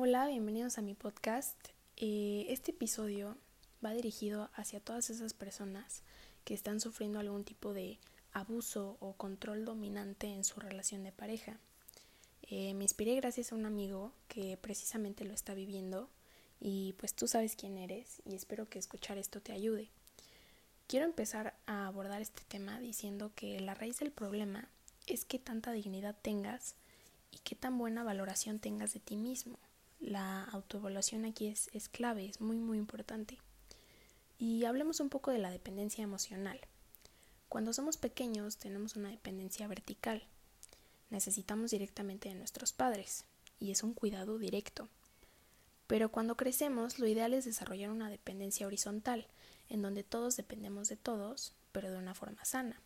Hola, bienvenidos a mi podcast. Eh, este episodio va dirigido hacia todas esas personas que están sufriendo algún tipo de abuso o control dominante en su relación de pareja. Eh, me inspiré gracias a un amigo que precisamente lo está viviendo y pues tú sabes quién eres y espero que escuchar esto te ayude. Quiero empezar a abordar este tema diciendo que la raíz del problema es que tanta dignidad tengas y qué tan buena valoración tengas de ti mismo. La autoevaluación aquí es, es clave, es muy muy importante. Y hablemos un poco de la dependencia emocional. Cuando somos pequeños tenemos una dependencia vertical. Necesitamos directamente de nuestros padres y es un cuidado directo. Pero cuando crecemos lo ideal es desarrollar una dependencia horizontal, en donde todos dependemos de todos, pero de una forma sana.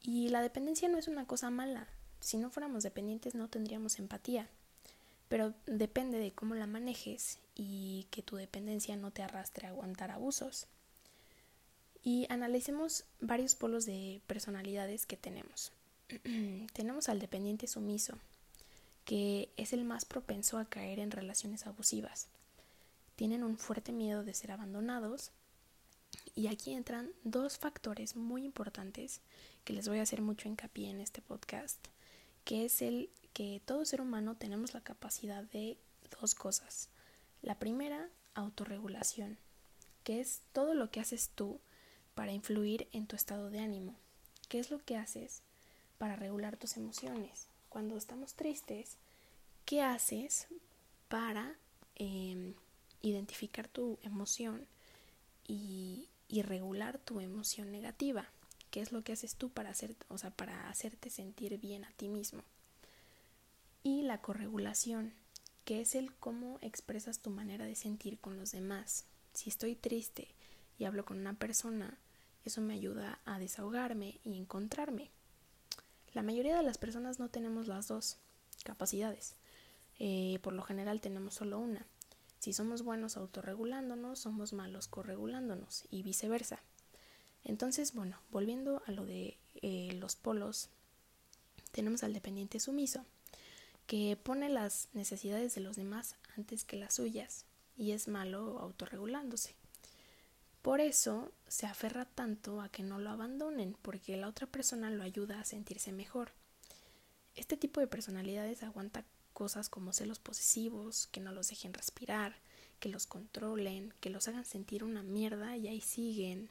Y la dependencia no es una cosa mala. Si no fuéramos dependientes no tendríamos empatía. Pero depende de cómo la manejes y que tu dependencia no te arrastre a aguantar abusos. Y analicemos varios polos de personalidades que tenemos. tenemos al dependiente sumiso, que es el más propenso a caer en relaciones abusivas. Tienen un fuerte miedo de ser abandonados y aquí entran dos factores muy importantes que les voy a hacer mucho hincapié en este podcast, que es el que todo ser humano tenemos la capacidad de dos cosas. La primera, autorregulación, que es todo lo que haces tú para influir en tu estado de ánimo. ¿Qué es lo que haces para regular tus emociones? Cuando estamos tristes, ¿qué haces para em, identificar tu emoción y, y regular tu emoción negativa. ¿Qué es lo que haces tú para, hacer, o sea, para hacerte sentir bien a ti mismo? Y la corregulación, que es el cómo expresas tu manera de sentir con los demás. Si estoy triste y hablo con una persona, eso me ayuda a desahogarme y encontrarme. La mayoría de las personas no tenemos las dos capacidades. Eh, por lo general tenemos solo una. Si somos buenos autorregulándonos, somos malos corregulándonos y viceversa. Entonces, bueno, volviendo a lo de eh, los polos, tenemos al dependiente sumiso, que pone las necesidades de los demás antes que las suyas y es malo autorregulándose. Por eso se aferra tanto a que no lo abandonen, porque la otra persona lo ayuda a sentirse mejor. Este tipo de personalidades aguanta cosas como celos posesivos, que no los dejen respirar, que los controlen, que los hagan sentir una mierda y ahí siguen,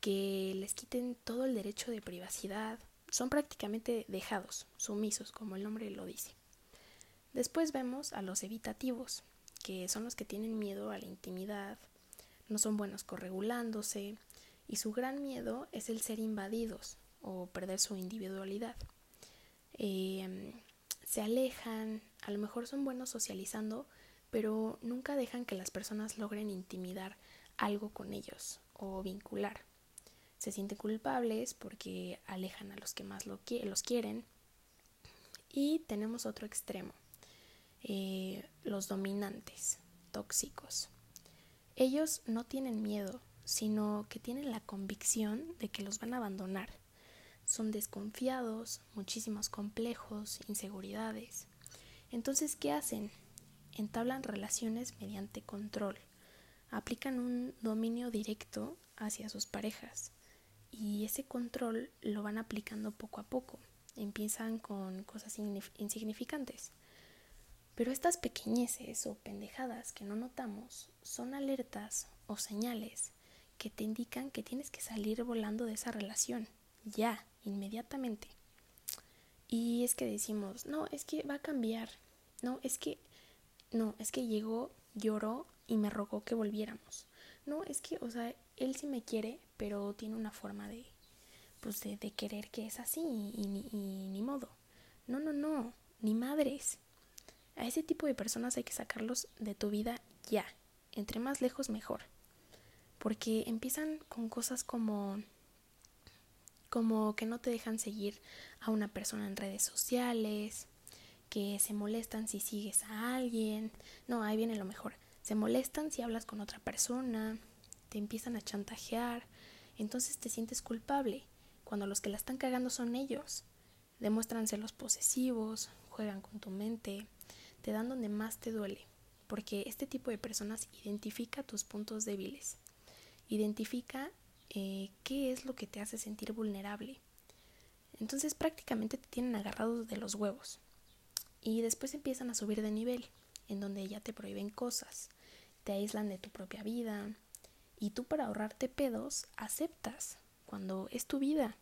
que les quiten todo el derecho de privacidad. Son prácticamente dejados, sumisos, como el nombre lo dice. Después vemos a los evitativos, que son los que tienen miedo a la intimidad, no son buenos corregulándose, y su gran miedo es el ser invadidos o perder su individualidad. Eh, se alejan, a lo mejor son buenos socializando, pero nunca dejan que las personas logren intimidar algo con ellos o vincular. Se sienten culpables porque alejan a los que más lo los quieren. Y tenemos otro extremo, eh, los dominantes, tóxicos. Ellos no tienen miedo, sino que tienen la convicción de que los van a abandonar son desconfiados, muchísimos complejos, inseguridades. Entonces, ¿qué hacen? Entablan relaciones mediante control, aplican un dominio directo hacia sus parejas y ese control lo van aplicando poco a poco. Empiezan con cosas insignificantes. Pero estas pequeñeces o pendejadas que no notamos son alertas o señales que te indican que tienes que salir volando de esa relación ya, inmediatamente. Y es que decimos, no, es que va a cambiar. No, es que, no, es que llegó, lloró y me rogó que volviéramos. No, es que, o sea, él sí me quiere, pero tiene una forma de, pues, de, querer que es así y, y ni modo. No, no, no, ni madres. A ese tipo de personas hay que sacarlos de tu vida ya. Entre más lejos, mejor. Porque empiezan con cosas como como que no te dejan seguir a una persona en redes sociales, que se molestan si sigues a alguien, no, ahí viene lo mejor, se molestan si hablas con otra persona, te empiezan a chantajear, entonces te sientes culpable, cuando los que la están cagando son ellos, demuestran los posesivos, juegan con tu mente, te dan donde más te duele, porque este tipo de personas identifica tus puntos débiles, identifica eh, qué es lo que te hace sentir vulnerable. Entonces prácticamente te tienen agarrados de los huevos. Y después empiezan a subir de nivel, en donde ya te prohíben cosas, te aíslan de tu propia vida, y tú para ahorrarte pedos aceptas cuando es tu vida.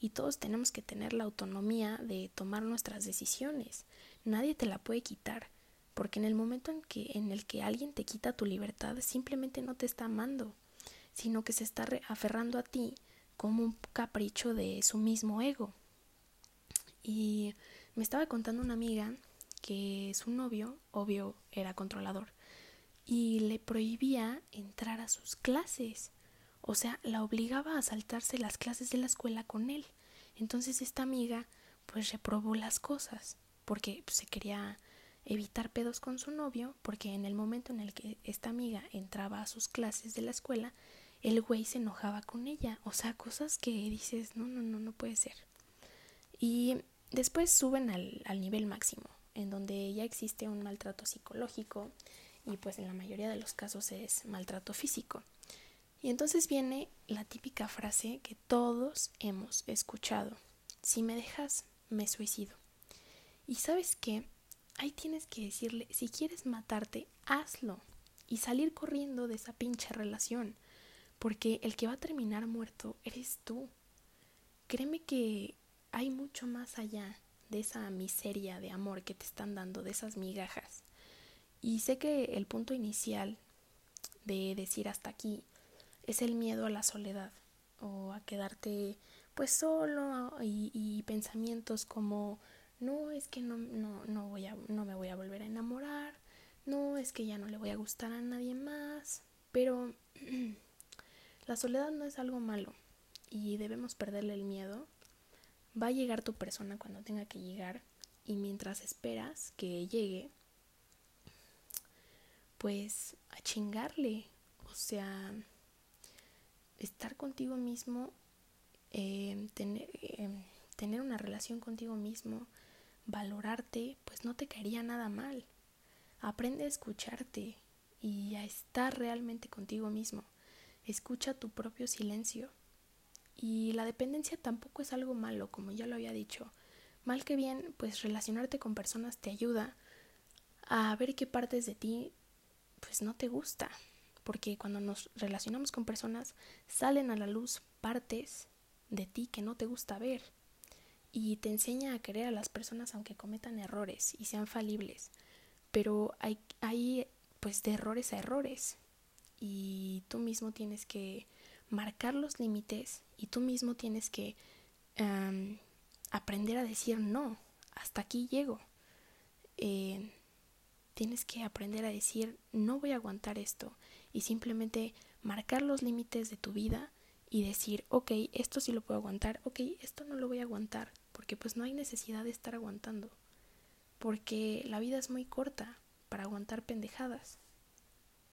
Y todos tenemos que tener la autonomía de tomar nuestras decisiones. Nadie te la puede quitar, porque en el momento en, que, en el que alguien te quita tu libertad, simplemente no te está amando, sino que se está aferrando a ti como un capricho de su mismo ego. Y me estaba contando una amiga que su novio, obvio, era controlador y le prohibía entrar a sus clases. O sea, la obligaba a saltarse las clases de la escuela con él. Entonces esta amiga pues reprobó las cosas porque se quería evitar pedos con su novio porque en el momento en el que esta amiga entraba a sus clases de la escuela el güey se enojaba con ella. O sea, cosas que dices, no, no, no, no puede ser. Y después suben al, al nivel máximo, en donde ya existe un maltrato psicológico y pues en la mayoría de los casos es maltrato físico. Y entonces viene la típica frase que todos hemos escuchado. Si me dejas, me suicido. Y sabes qué? Ahí tienes que decirle, si quieres matarte, hazlo. Y salir corriendo de esa pinche relación porque el que va a terminar muerto eres tú. Créeme que hay mucho más allá de esa miseria de amor que te están dando, de esas migajas. Y sé que el punto inicial de decir hasta aquí es el miedo a la soledad o a quedarte pues solo y, pensamientos como no es que no, no, no, voy a, no me voy a volver a enamorar, no es que ya no le voy a gustar a nadie más, pero La soledad no es algo malo y debemos perderle el miedo. Va a llegar tu persona cuando tenga que llegar y mientras esperas que llegue, pues a chingarle. O sea, estar contigo mismo, eh, tener, eh, tener una relación contigo mismo, valorarte, pues no te caería nada mal. Aprende a escucharte y a estar realmente contigo mismo. Escucha tu propio silencio. Y la dependencia tampoco es algo malo, como ya lo había dicho. Mal que bien, pues relacionarte con personas te ayuda a ver qué partes de ti pues no te gusta, porque cuando nos relacionamos con personas salen a la luz partes de ti que no te gusta ver y te enseña a querer a las personas aunque cometan errores y sean falibles, pero hay, hay pues de errores a errores y tú mismo tienes que marcar los límites y tú mismo tienes que aprender a decir no, hasta aquí llego. Eh, tienes que aprender a decir no voy a aguantar esto y simplemente marcar los límites de tu vida y decir ok, esto sí lo puedo aguantar, ok, esto no lo voy a aguantar, porque pues no hay necesidad de estar aguantando, porque la vida es muy corta para aguantar pendejadas.